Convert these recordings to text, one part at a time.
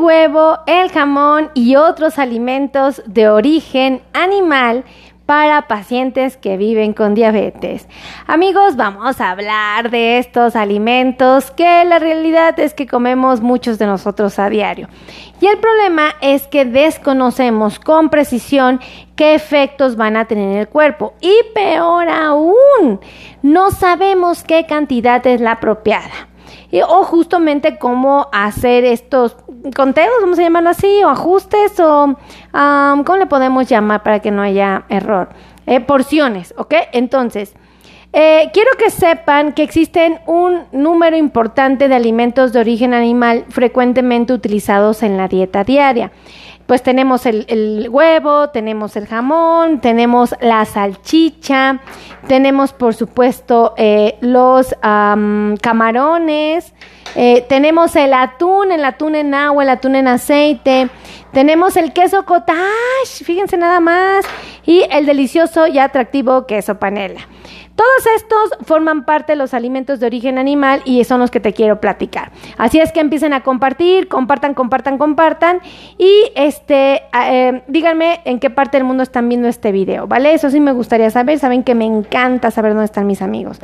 huevo, el jamón y otros alimentos de origen animal para pacientes que viven con diabetes. Amigos, vamos a hablar de estos alimentos que la realidad es que comemos muchos de nosotros a diario. Y el problema es que desconocemos con precisión qué efectos van a tener en el cuerpo. Y peor aún, no sabemos qué cantidad es la apropiada o justamente cómo hacer estos conteos, vamos a llamarlo así, o ajustes, o cómo le podemos llamar para que no haya error. Eh, porciones, ¿ok? Entonces, eh, quiero que sepan que existen un número importante de alimentos de origen animal frecuentemente utilizados en la dieta diaria pues tenemos el, huevo, tenemos el jamón, tenemos la salchicha, tenemos por supuesto eh, los camarones, eh, tenemos el atún, el atún en agua, el atún en aceite, tenemos el queso cottage, fíjense nada más, y el delicioso y atractivo queso panela. Todos estos forman parte de los alimentos de origen animal y son los que te quiero platicar. Así es que empiecen a compartir, compartan, compartan, compartan y este, eh, díganme en qué parte del mundo están viendo este video, ¿vale? Eso sí me gustaría saber. Saben que me encanta saber dónde están mis amigos.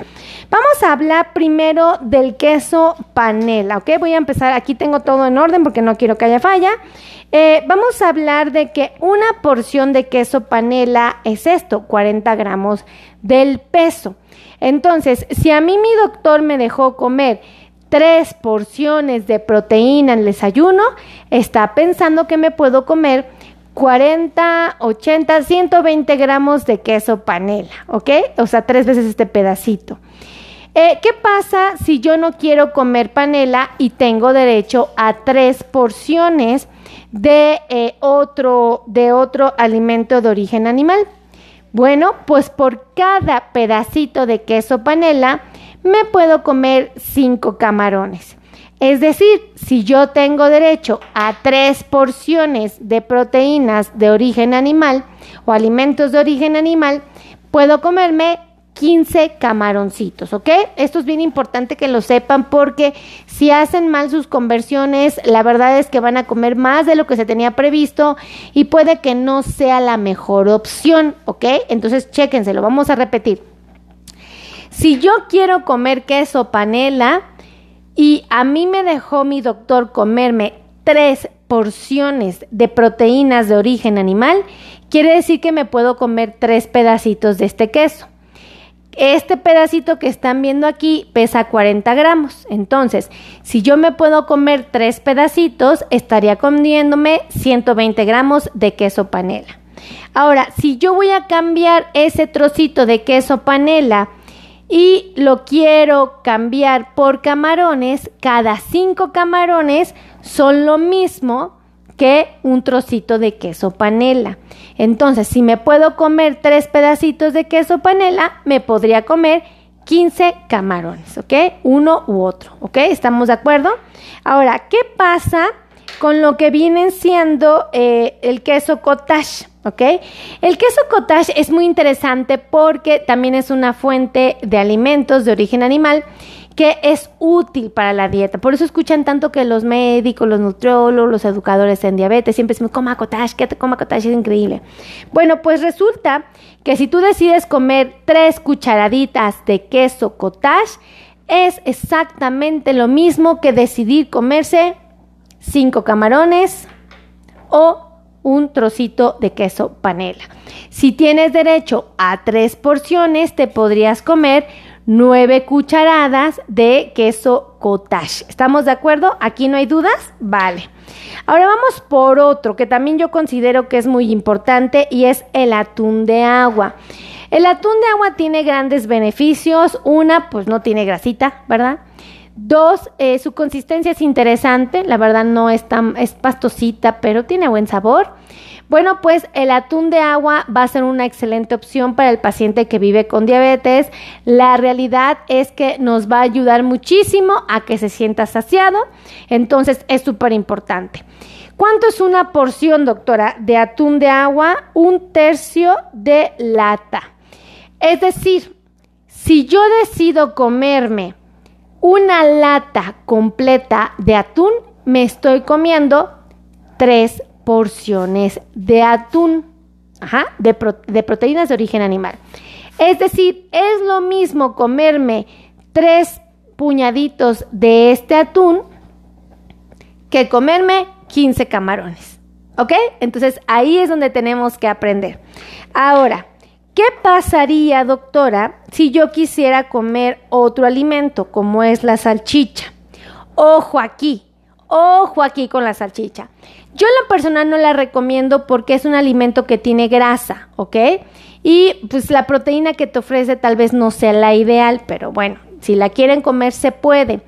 Vamos a hablar primero del queso panela, ¿ok? Voy a empezar. Aquí tengo todo en orden porque no quiero que haya falla. Eh, vamos a hablar de que una porción de queso panela es esto, 40 gramos del peso. Entonces, si a mí mi doctor me dejó comer tres porciones de proteína en el desayuno, está pensando que me puedo comer 40, 80, 120 gramos de queso panela, ¿ok? O sea, tres veces este pedacito. Eh, ¿Qué pasa si yo no quiero comer panela y tengo derecho a tres porciones de, eh, otro, de otro alimento de origen animal? Bueno, pues por cada pedacito de queso panela me puedo comer cinco camarones. Es decir, si yo tengo derecho a tres porciones de proteínas de origen animal o alimentos de origen animal, puedo comerme 15 camaroncitos, ¿ok? Esto es bien importante que lo sepan porque si hacen mal sus conversiones, la verdad es que van a comer más de lo que se tenía previsto y puede que no sea la mejor opción, ¿ok? Entonces, chéquense, lo vamos a repetir. Si yo quiero comer queso panela y a mí me dejó mi doctor comerme tres porciones de proteínas de origen animal, quiere decir que me puedo comer tres pedacitos de este queso. Este pedacito que están viendo aquí pesa 40 gramos. Entonces, si yo me puedo comer tres pedacitos, estaría comiéndome 120 gramos de queso panela. Ahora, si yo voy a cambiar ese trocito de queso panela y lo quiero cambiar por camarones, cada cinco camarones son lo mismo que un trocito de queso panela. Entonces, si me puedo comer tres pedacitos de queso panela, me podría comer 15 camarones, ¿ok? Uno u otro, ¿ok? ¿Estamos de acuerdo? Ahora, ¿qué pasa con lo que vienen siendo eh, el queso cottage? ¿ok? El queso cottage es muy interesante porque también es una fuente de alimentos de origen animal que es útil para la dieta. Por eso escuchan tanto que los médicos, los nutriólogos, los educadores en diabetes siempre dicen, coma cottage, que te coma cottage, es increíble. Bueno, pues resulta que si tú decides comer tres cucharaditas de queso cottage, es exactamente lo mismo que decidir comerse cinco camarones o un trocito de queso panela. Si tienes derecho a tres porciones, te podrías comer 9 cucharadas de queso cottage. ¿Estamos de acuerdo? ¿Aquí no hay dudas? Vale. Ahora vamos por otro que también yo considero que es muy importante y es el atún de agua. El atún de agua tiene grandes beneficios. Una, pues no tiene grasita, ¿verdad? Dos, eh, su consistencia es interesante. La verdad no es tan, es pastosita, pero tiene buen sabor. Bueno, pues el atún de agua va a ser una excelente opción para el paciente que vive con diabetes. La realidad es que nos va a ayudar muchísimo a que se sienta saciado. Entonces es súper importante. ¿Cuánto es una porción, doctora, de atún de agua? Un tercio de lata. Es decir, si yo decido comerme una lata completa de atún, me estoy comiendo tres porciones de atún, de, de proteínas de origen animal. Es decir, es lo mismo comerme tres puñaditos de este atún que comerme 15 camarones. ¿Ok? Entonces ahí es donde tenemos que aprender. Ahora, ¿qué pasaría, doctora, si yo quisiera comer otro alimento como es la salchicha? Ojo aquí, ojo aquí con la salchicha. Yo en lo personal no la recomiendo porque es un alimento que tiene grasa, ¿ok? Y pues la proteína que te ofrece tal vez no sea la ideal, pero bueno, si la quieren comer se puede.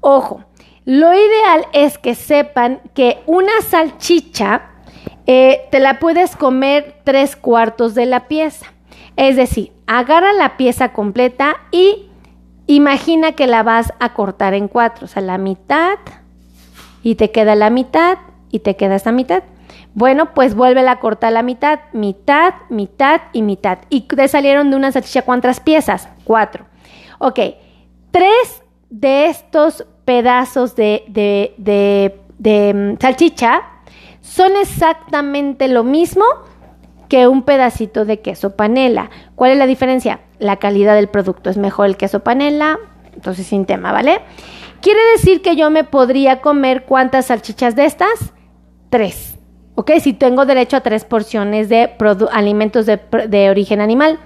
Ojo, lo ideal es que sepan que una salchicha eh, te la puedes comer tres cuartos de la pieza. Es decir, agarra la pieza completa y imagina que la vas a cortar en cuatro, o sea, la mitad y te queda la mitad y te queda esta mitad. Bueno, pues vuelve a cortar la mitad, mitad, mitad y mitad. ¿Y te salieron de una salchicha cuántas piezas? Cuatro. Ok, tres de estos pedazos de, de, de, de mm, salchicha son exactamente lo mismo que un pedacito de queso panela. ¿Cuál es la diferencia? La calidad del producto es mejor el queso panela, entonces sin tema, ¿vale? Quiere decir que yo me podría comer cuántas salchichas de estas? Tres. ¿Ok? Si tengo derecho a tres porciones de alimentos de, origen animal.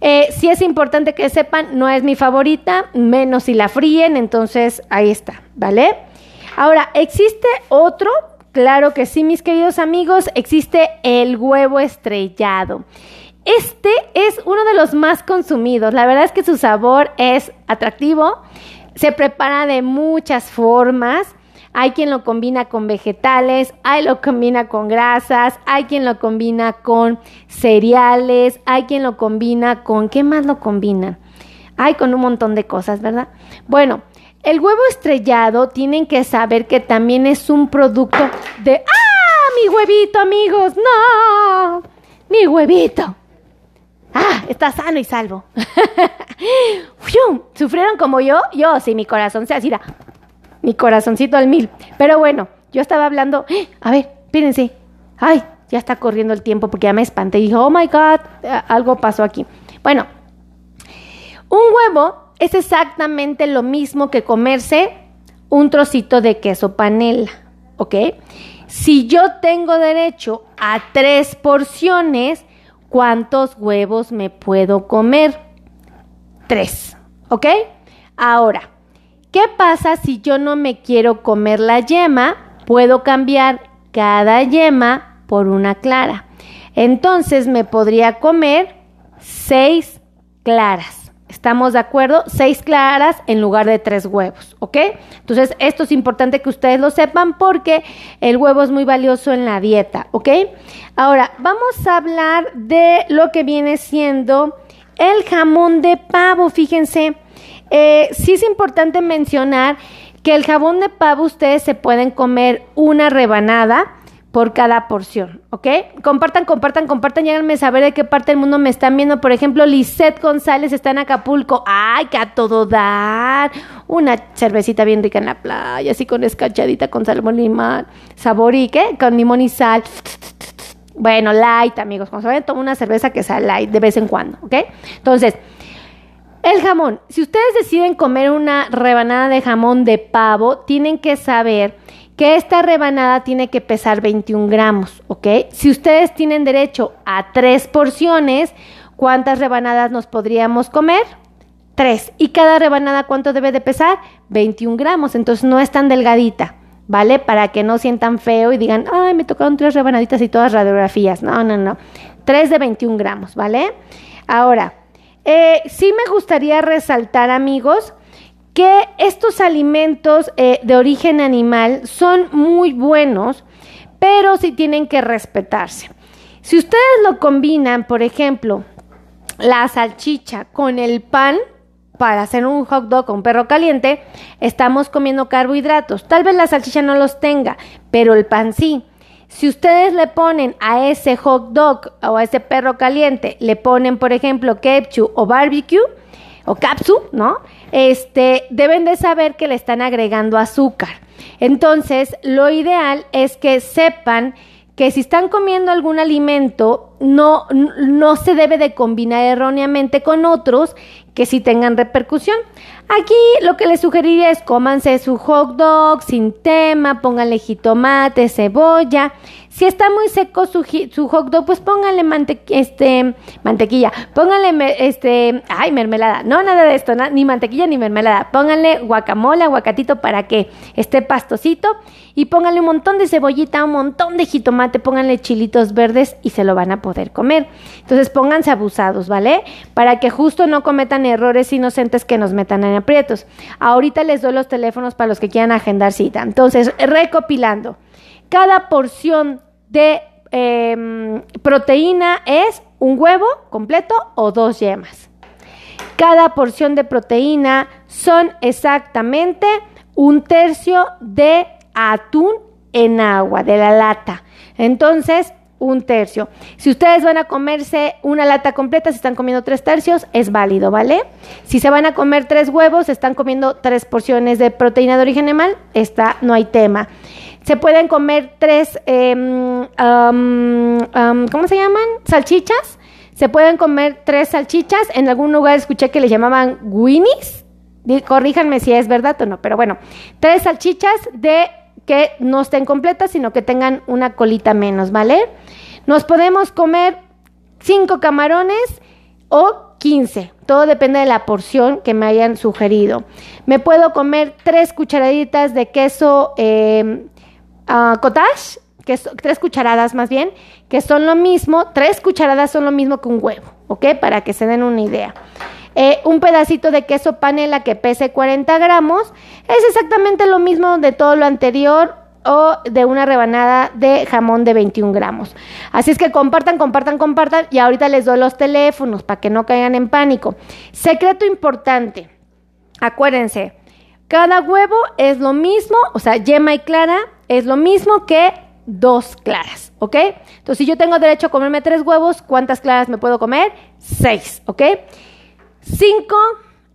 Eh, sí es importante que sepan, no es mi favorita, menos si la fríen, entonces ahí está, ¿vale? Ahora, ¿existe otro? Claro que sí, mis queridos amigos, existe el huevo estrellado. Este es uno de los más consumidos. La verdad es que su sabor es atractivo. Se prepara de muchas formas. Hay quien lo combina con vegetales, hay lo combina con grasas, hay quien lo combina con cereales, hay quien lo combina con... ¿Qué más lo combina? Hay con un montón de cosas, ¿verdad? Bueno, el huevo estrellado tienen que saber que también es un producto de... ¡Ah! Mi huevito, amigos. No. Mi huevito. Ah, está sano y salvo. ¿Sufrieron como yo? Yo, sí, mi corazón se asira. Mi corazoncito al mil. Pero bueno, yo estaba hablando. A ver, espérense. Ay, ya está corriendo el tiempo porque ya me espanté. Y dije, oh my God, eh, algo pasó aquí. Bueno, un huevo es exactamente lo mismo que comerse un trocito de queso panela. ¿Ok? Si yo tengo derecho a tres porciones, ¿Cuántos huevos me puedo comer? Tres. ¿Ok? Ahora, ¿qué pasa si yo no me quiero comer la yema? Puedo cambiar cada yema por una clara. Entonces me podría comer seis claras. ¿Estamos de acuerdo? Seis claras en lugar de tres huevos, ¿ok? Entonces, esto es importante que ustedes lo sepan porque el huevo es muy valioso en la dieta, ¿ok? Ahora, vamos a hablar de lo que viene siendo el jamón de pavo, fíjense. Eh, sí es importante mencionar que el jamón de pavo ustedes se pueden comer una rebanada por cada porción, ¿ok? Compartan, compartan, compartan, lléganme a saber de qué parte del mundo me están viendo. Por ejemplo, Lisette González está en Acapulco. ¡Ay, que a todo dar! Una cervecita bien rica en la playa, así con escachadita, con salmón limón. ¿Sabor y qué? Con limón y sal. Bueno, light, amigos. Se vayan, toma una cerveza que sea light de vez en cuando, ¿ok? Entonces, el jamón. Si ustedes deciden comer una rebanada de jamón de pavo, tienen que saber que esta rebanada tiene que pesar 21 gramos, ¿ok? Si ustedes tienen derecho a tres porciones, ¿cuántas rebanadas nos podríamos comer? Tres. ¿Y cada rebanada cuánto debe de pesar? 21 gramos, entonces no es tan delgadita, ¿vale? Para que no sientan feo y digan, ay, me tocaron tres rebanaditas y todas radiografías. No, no, no. Tres de 21 gramos, ¿vale? Ahora, eh, sí me gustaría resaltar, amigos, que estos alimentos eh, de origen animal son muy buenos, pero sí tienen que respetarse. Si ustedes lo combinan, por ejemplo, la salchicha con el pan para hacer un hot dog con perro caliente, estamos comiendo carbohidratos. Tal vez la salchicha no los tenga, pero el pan sí. Si ustedes le ponen a ese hot dog o a ese perro caliente, le ponen, por ejemplo, ketchup o barbecue, o capsu, ¿no? Este, deben de saber que le están agregando azúcar. Entonces, lo ideal es que sepan que si están comiendo algún alimento, no, no se debe de combinar erróneamente con otros que sí tengan repercusión. Aquí lo que les sugeriría es cómanse su hot dog sin tema, pónganle jitomate, cebolla. Si está muy seco su, su hot dog, pues pónganle este, mantequilla, pónganle este, ay, mermelada. No, nada de esto, ni mantequilla ni mermelada. Pónganle guacamole, aguacatito para que esté pastosito y pónganle un montón de cebollita, un montón de jitomate, pónganle chilitos verdes y se lo van a poder comer. Entonces pónganse abusados, ¿vale? Para que justo no cometan errores inocentes que nos metan en aprietos. Ahorita les doy los teléfonos para los que quieran agendar cita. Entonces, recopilando, cada porción de em, proteína es un huevo completo o dos yemas. Cada porción de proteína son exactamente un tercio de atún en agua, de la lata. Entonces, un tercio. Si ustedes van a comerse una lata completa, si están comiendo tres tercios, es válido, ¿vale? Si se van a comer tres huevos, están comiendo tres porciones de proteína de origen animal, está, no hay tema. Se pueden comer tres, em, ¿cómo se llaman? Salchichas. Se pueden comer tres salchichas. En algún lugar escuché que le llamaban winnies. Corríjanme si es verdad o no, pero bueno, tres salchichas de que no estén completas, sino que tengan una colita menos, ¿vale? Nos podemos comer cinco camarones o 15. Todo depende de la porción que me hayan sugerido. Me puedo comer tres cucharaditas de queso em, cottage, que es tres cucharadas más bien, que son lo mismo, tres cucharadas son lo mismo que un huevo, ¿ok? Para que se den una idea. Eh, un pedacito de queso panela que pese 40 gramos es exactamente lo mismo de todo lo anterior o de una rebanada de jamón de 21 gramos. Así es que compartan, compartan, compartan y ahorita les doy los teléfonos para que no caigan en pánico. Secreto importante, acuérdense, cada huevo es lo mismo, o sea, yema y clara es lo mismo que dos claras, ¿ok? Entonces, si yo tengo derecho a comerme tres huevos, ¿cuántas claras me puedo comer? Seis, ¿ok? Cinco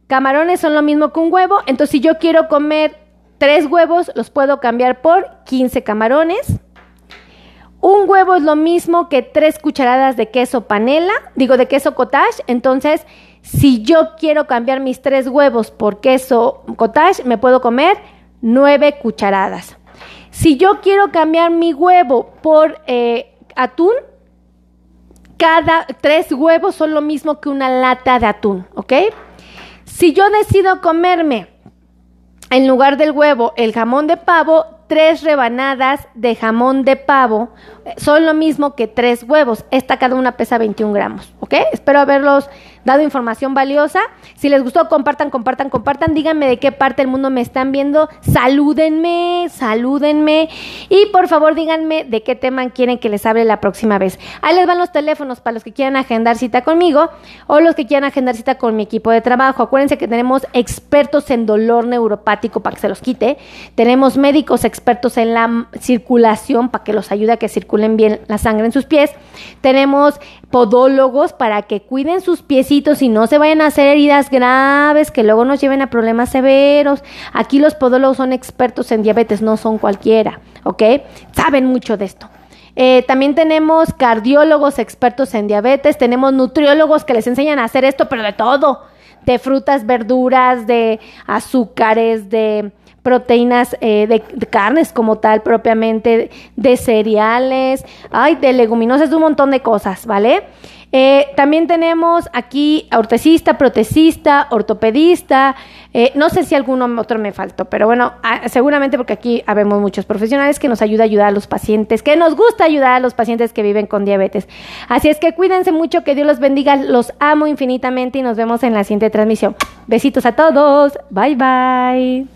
camarones son lo mismo que un huevo, entonces si yo quiero comer tres huevos, los puedo cambiar por 15 camarones. Un huevo es lo mismo que tres cucharadas de queso panela, digo de queso cottage, entonces si yo quiero cambiar mis tres huevos por queso cottage, me puedo comer nueve cucharadas. Si yo quiero cambiar mi huevo por eh, atún, cada tres huevos son lo mismo que una lata de atún, ¿ok? Si yo decido comerme en lugar del huevo el jamón de pavo, tres rebanadas de jamón de pavo son lo mismo que tres huevos. Esta cada una pesa 21 gramos, ¿ok? Espero haberlos dado información valiosa. Si les gustó, compartan, compartan, compartan. Díganme de qué parte del mundo me están viendo. Salúdenme, salúdenme. Y por favor, díganme de qué tema quieren que les hable la próxima vez. Ahí les van los teléfonos para los que quieran agendar cita conmigo o los que quieran agendar cita con mi equipo de trabajo. Acuérdense que tenemos expertos en dolor neuropático para que se los quite. Tenemos médicos expertos en la circulación para que los ayude a que circulen bien la sangre en sus pies. Tenemos podólogos para que cuiden sus piecitos y no se vayan a hacer heridas graves que luego nos lleven a problemas severos. Aquí los podólogos son expertos en diabetes, no son cualquiera, ¿ok? Saben mucho de esto. Eh, también tenemos cardiólogos expertos en diabetes, tenemos nutriólogos que les enseñan a hacer esto, pero de todo, de frutas, verduras, de azúcares, de proteínas eh, de, carnes como tal propiamente, de cereales, ay, de leguminosas, de un montón de cosas, ¿vale? Eh, también tenemos aquí ortesista, protecista, ortopedista. Eh, no sé si alguno otro me faltó, pero bueno, ah, seguramente porque aquí habemos muchos profesionales que nos ayuda a ayudar a los pacientes, que nos gusta ayudar a los pacientes que viven con diabetes. Así es que cuídense mucho, que Dios los bendiga, los amo infinitamente y nos vemos en la siguiente transmisión. Besitos a todos, bye bye.